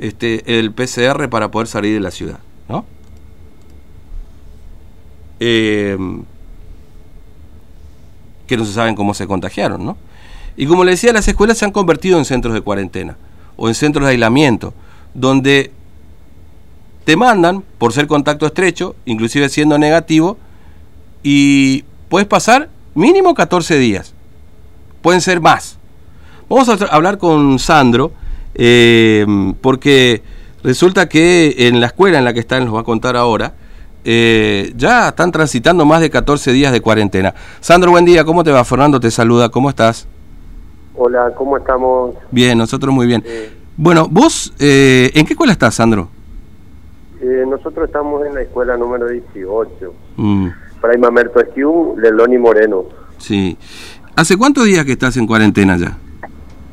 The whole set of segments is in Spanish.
este, el PCR para poder salir de la ciudad, ¿no? Eh, que no se saben cómo se contagiaron, ¿no? Y como le decía, las escuelas se han convertido en centros de cuarentena o en centros de aislamiento, donde te mandan por ser contacto estrecho, inclusive siendo negativo, y puedes pasar mínimo 14 días. Pueden ser más. Vamos a hablar con Sandro, eh, porque resulta que en la escuela en la que están, nos va a contar ahora, eh, ya están transitando más de 14 días de cuarentena. Sandro, buen día, ¿cómo te va? Fernando te saluda, ¿cómo estás? Hola, ¿cómo estamos? Bien, nosotros muy bien. Bueno, vos, eh, ¿en qué escuela estás, Sandro? Eh, nosotros estamos en la escuela número 18, mm. Prima Merto Esquiú, Leloni Moreno. Sí. ¿Hace cuántos días que estás en cuarentena ya?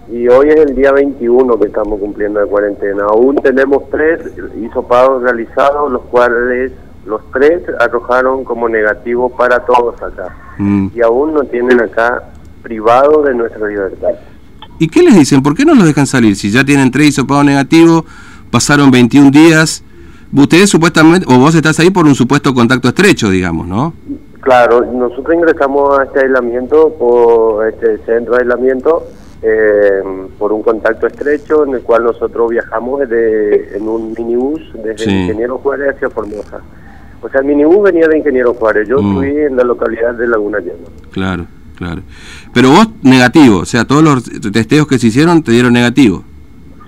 Y hoy es el día 21 que estamos cumpliendo de cuarentena. Aún tenemos tres hisopados realizados, los cuales los tres arrojaron como negativo para todos acá. Mm. Y aún no tienen acá privado de nuestra libertad. ¿Y qué les dicen? ¿Por qué no los dejan salir? Si ya tienen tres hisopados negativos, pasaron 21 días, ustedes supuestamente, o vos estás ahí por un supuesto contacto estrecho, digamos, ¿no? Claro, nosotros ingresamos a este aislamiento, por este centro de aislamiento, eh, por un contacto estrecho en el cual nosotros viajamos en un minibús desde Ingeniero Juárez hacia Formosa. O sea, el minibús venía de Ingeniero Juárez, yo mm. en la localidad de Laguna Llena. Claro, claro. Pero vos negativo, o sea, todos los testeos que se hicieron te dieron negativo.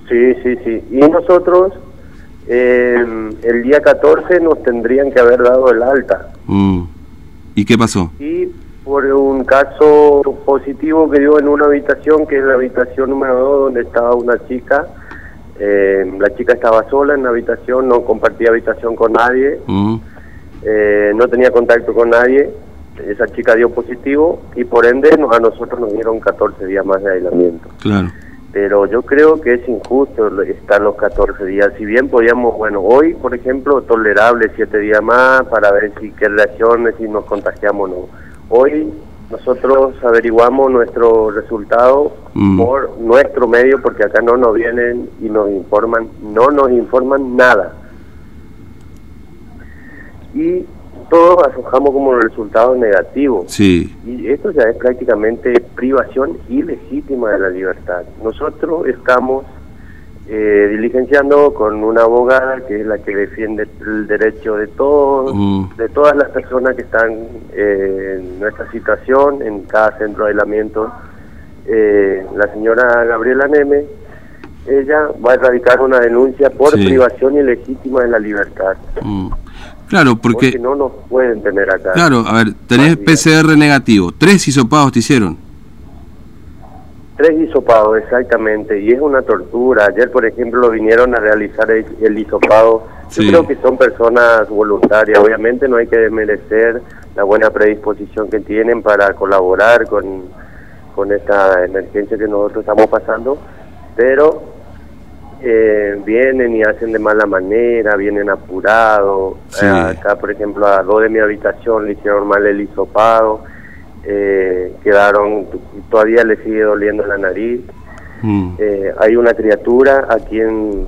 Sí, sí, sí. Y nosotros eh, el día 14 nos tendrían que haber dado el alta. Mm. ¿Y qué pasó? Y por un caso positivo que dio en una habitación, que es la habitación número 2, donde estaba una chica. Eh, la chica estaba sola en la habitación, no compartía habitación con nadie, mm. eh, no tenía contacto con nadie. Esa chica dio positivo y por ende a nosotros nos dieron 14 días más de aislamiento. Claro pero yo creo que es injusto estar los 14 días. Si bien podíamos, bueno, hoy, por ejemplo, tolerable 7 días más para ver si qué reacciones, si nos contagiamos o no. Hoy nosotros averiguamos nuestro resultado mm. por nuestro medio, porque acá no nos vienen y nos informan, no nos informan nada. Y todos arrojamos como resultado negativo. Sí. Y esto ya es prácticamente privación ilegítima de la libertad. Nosotros estamos eh, diligenciando con una abogada que es la que defiende el derecho de todos, mm. de todas las personas que están eh, en nuestra situación, en cada centro de aislamiento. Eh, la señora Gabriela Neme, ella va a erradicar una denuncia por privación ilegítima de la libertad. Mm. Claro, porque... no nos pueden tener acá. Claro, a ver, tenés PCR negativo. ¿Tres hisopados te hicieron? Tres hisopados, exactamente. Y es una tortura. Ayer, por ejemplo, vinieron a realizar el, el hisopado. Yo creo que son personas voluntarias. Obviamente no hay que desmerecer la buena predisposición que tienen para colaborar con, con esta emergencia que nosotros estamos pasando. Pero eh, vienen y hacen de mala manera, vienen apurados. Eh, acá, por ejemplo, a dos de mi habitación le hicieron mal el hisopado, eh, quedaron, todavía le sigue doliendo la nariz. Mm. Eh, hay una criatura a quien,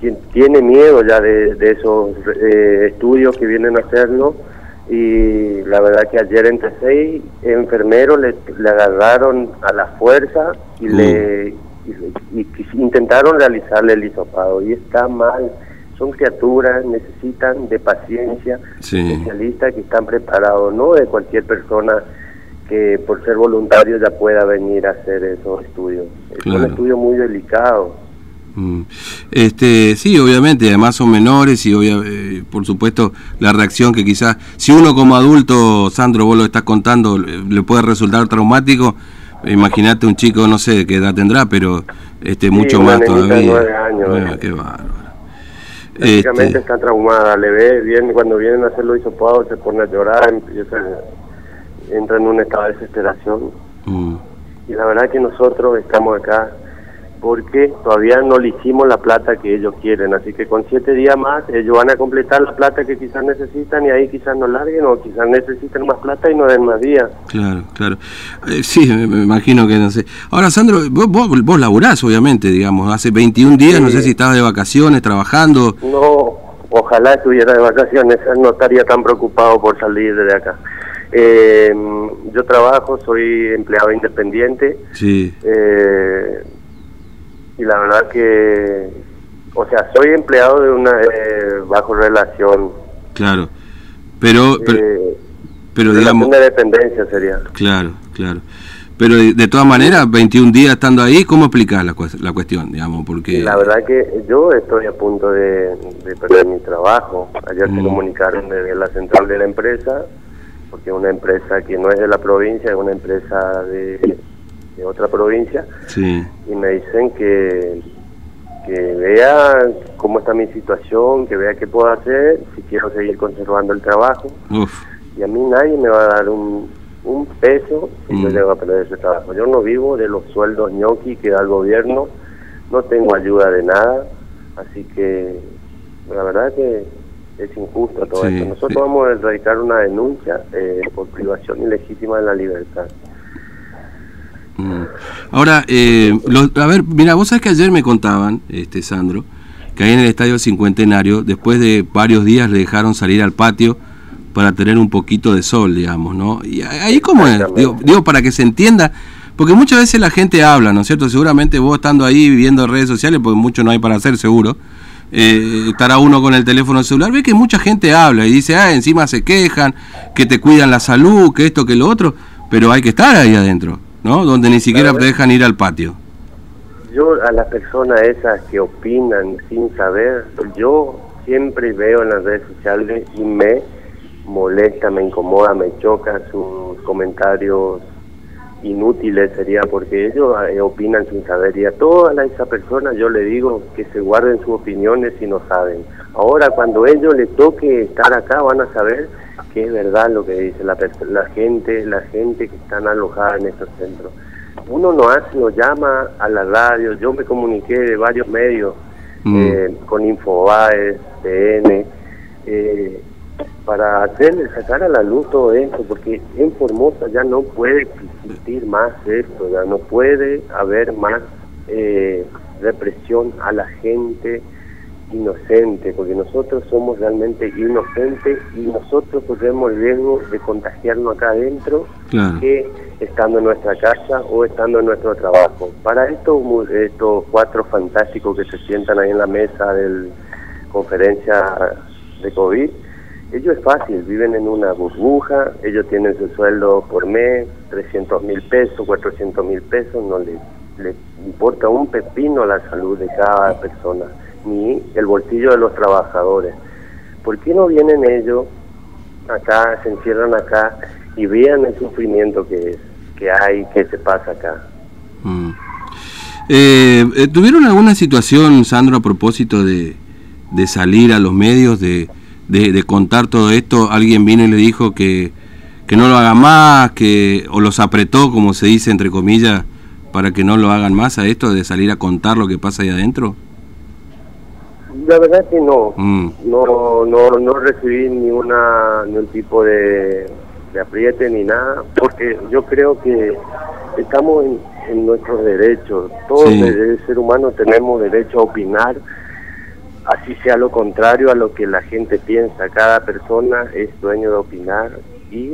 quien tiene miedo ya de, esos estudios que vienen a hacerlo y la verdad que ayer entre seis enfermeros le, agarraron a la fuerza y le mm y, intentaron realizarle el hisopado y está mal. Son criaturas, necesitan de paciencia, especialistas que están preparados, no de cualquier persona que por ser voluntario ya pueda venir a hacer esos estudios. Es un estudio muy delicado. Mm. Este, sí, obviamente, además son menores y eh, por supuesto la reacción que quizás, si uno como adulto, Sandro, vos lo estás contando, le puede resultar traumático, Imagínate un chico, no sé qué edad tendrá, pero este mucho más todavía. Nueve años. Ah, qué bárbaro. Prácticamente este está traumada, le ve bien, cuando vienen a hacer los hisopados se pone a llorar, empieza, entra en un estado de desesperación. Mm. Y la verdad que nosotros estamos acá porque todavía no le hicimos la plata que ellos quieren, así que con siete días más ellos van a completar la plata que quizás necesitan y ahí quizás no larguen o quizás necesiten más plata y no den más días. Claro, claro. Eh, sí, me, imagino que no sé. Ahora, Sandro, vos, vos, laburás, obviamente, digamos, hace 21 días, no sé si estabas de vacaciones, trabajando. No, ojalá estuviera de vacaciones, no estaría tan preocupado por salir de acá. Eh, yo trabajo, soy empleado independiente. Sí. Eh, y la verdad que, o sea, soy empleado de una eh, bajo relación. Claro, pero, pero, pero digamos... de dependencia sería. Claro, claro. Pero de, todas maneras, 21 días estando ahí, ¿cómo explicas la, la cuestión, digamos? Porque... La verdad que yo estoy a punto de, perder mi trabajo. Ayer se mm. comunicaron desde la central de la empresa, porque es una empresa que no es de la provincia, es una empresa de otra provincia sí. y me dicen que, que vea cómo está mi situación, que vea qué puedo hacer, si quiero seguir conservando el trabajo. Y a mí nadie me va a dar un, un peso si yo mm. llego a perder ese trabajo. Yo no vivo de los sueldos ñoqui que da el gobierno, no tengo ayuda de nada, así que la verdad que es injusto todo esto. Nosotros vamos a erradicar una denuncia eh, por privación ilegítima de la libertad. Mm. Ahora, eh, a ver, mira, vos sabés que ayer me contaban, este Sandro, que ahí en el Estadio Cincuentenario, después de varios días le dejaron salir al patio para tener un poquito de sol, digamos, ¿no? Y ahí como es, digo, para que se entienda, porque muchas veces la gente habla, ¿no es cierto? Seguramente vos estando ahí viviendo redes sociales, porque mucho no hay para hacer, seguro, eh, estará uno con el teléfono celular, ve que mucha gente habla y dice, ah, encima se quejan, que te cuidan la salud, que esto, que lo otro, pero hay que estar ahí adentro. ¿no? Donde ni siquiera te dejan ir al patio. Yo a las personas esas que opinan sin saber, yo siempre veo en las redes sociales y me molesta, me incomoda, me choca sus comentarios inútiles sería porque ellos eh, opinan sin saber y a todas esas personas yo le digo que se guarden sus opiniones si no saben. Ahora cuando ellos les toque estar acá van a saber que es verdad lo que dice la, la gente, la gente que están alojada en estos centros. Uno no hace, nos llama a la radio, yo me comuniqué de varios medios, mm. eh, con Infobaes, TN, eh, para hacerle sacar a la luz todo esto, porque en Formosa ya no puede existir más esto, ya no puede haber más eh, represión a la gente, inocente, porque nosotros somos realmente inocentes y nosotros corremos el riesgo de contagiarnos acá adentro que estando en nuestra casa o estando en nuestro trabajo. Para estos, estos cuatro fantásticos que se sientan ahí en la mesa de conferencia de COVID, ellos es fácil, viven en una burbuja, ellos tienen su sueldo por mes, 300 mil pesos, 400 mil pesos, no les, les importa un pepino la salud de cada persona ni el bolsillo de los trabajadores. ¿Por qué no vienen ellos acá, se encierran acá y vean el sufrimiento que, que hay, que se pasa acá? Mm. Eh, eh, ¿Tuvieron alguna situación, Sandro, a propósito de, de salir a los medios, de, de, contar todo esto? ¿Alguien vino y le dijo que, que no lo haga más, que o los apretó, como se dice entre comillas, para que no lo hagan más a esto, de salir a contar lo que pasa ahí adentro? La verdad que no, mm. no, no, no recibí ninguna, ningún tipo de, apriete ni nada, porque yo creo que estamos en, nuestros derechos. Todos los ser humano tenemos derecho a opinar, así sea lo contrario a lo que la gente piensa. Cada persona es dueño de opinar y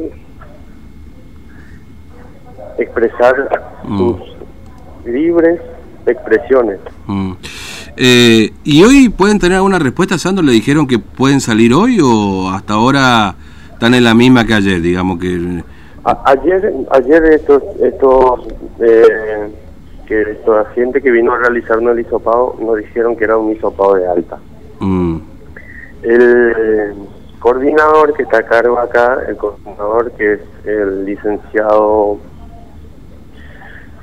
expresar mm. sus libres expresiones. Mm. Eh, ¿Y hoy pueden tener alguna respuesta, Sandro? ¿Le dijeron que pueden salir hoy o hasta ahora están en la misma que ayer, digamos que... ayer, ayer estos, estos, eh, que esta gente que vino a realizar un hisopado nos dijeron que era un hisopado de alta. Mm. El coordinador que está a cargo acá, el coordinador que es el licenciado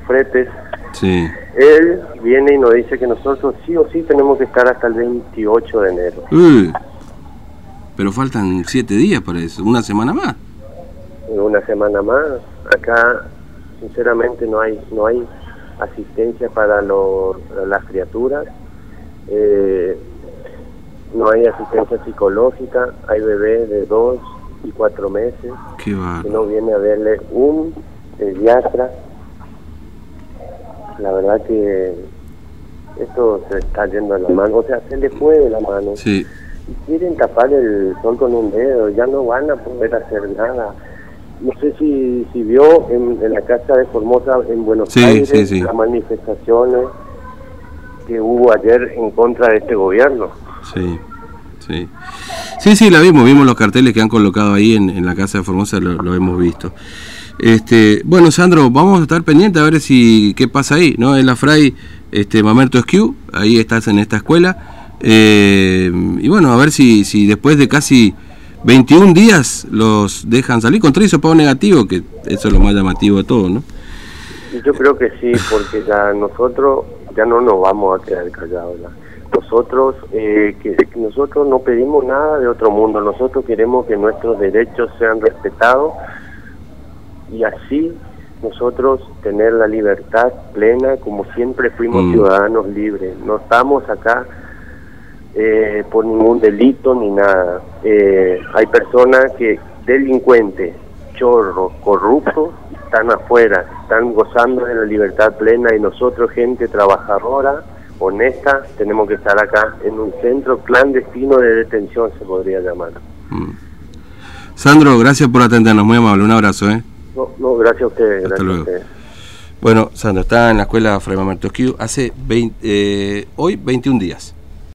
Fretes, sí él viene y nos dice que nosotros sí o sí tenemos que estar hasta el 28 de enero. pero faltan siete días para eso, una semana más. Una semana más. Acá, sinceramente, no hay, no hay asistencia para, las criaturas, eh, no hay asistencia psicológica, hay bebés de dos y cuatro meses, que no viene a verle un pediatra. La verdad que esto se está yendo a la mano, o sea, se le fue de la mano. Sí. Y quieren tapar el sol con un dedo, ya no van a poder hacer nada. No sé si, si vio en, la casa de Formosa en Buenos Aires las manifestaciones que hubo ayer en contra de este gobierno. Sí, sí. Sí, sí, la vimos, vimos los carteles que han colocado ahí en, la casa de Formosa, lo, hemos visto. Este, bueno, Sandro, vamos a estar pendientes a ver si qué pasa ahí, ¿no? En la Fray este, Mamerto Esquiu, ahí estás en esta escuela. Eh, y bueno, a ver si, si después de casi 21 días los dejan salir con tres pago negativo, que eso es lo más llamativo de todo, ¿no? Yo creo que sí, porque ya nosotros ya no nos vamos a quedar callados. Nosotros eh, que, nosotros no pedimos nada de otro mundo, nosotros queremos que nuestros derechos sean respetados y así nosotros tener la libertad plena como siempre fuimos mm. ciudadanos libres. No estamos acá eh, por ningún delito ni nada. Eh, hay personas que, delincuentes, chorros, corruptos, están afuera, están gozando de la libertad plena y nosotros, gente trabajadora, honesta, tenemos que estar acá en un centro clandestino de detención, se podría llamar. Mm. Sandro, gracias por atendernos, muy amable, un abrazo. ¿eh? No, gracias a ustedes. gracias Bueno, Sandro, está en la escuela Fray Mamerto hace 20, eh, hoy 21 días.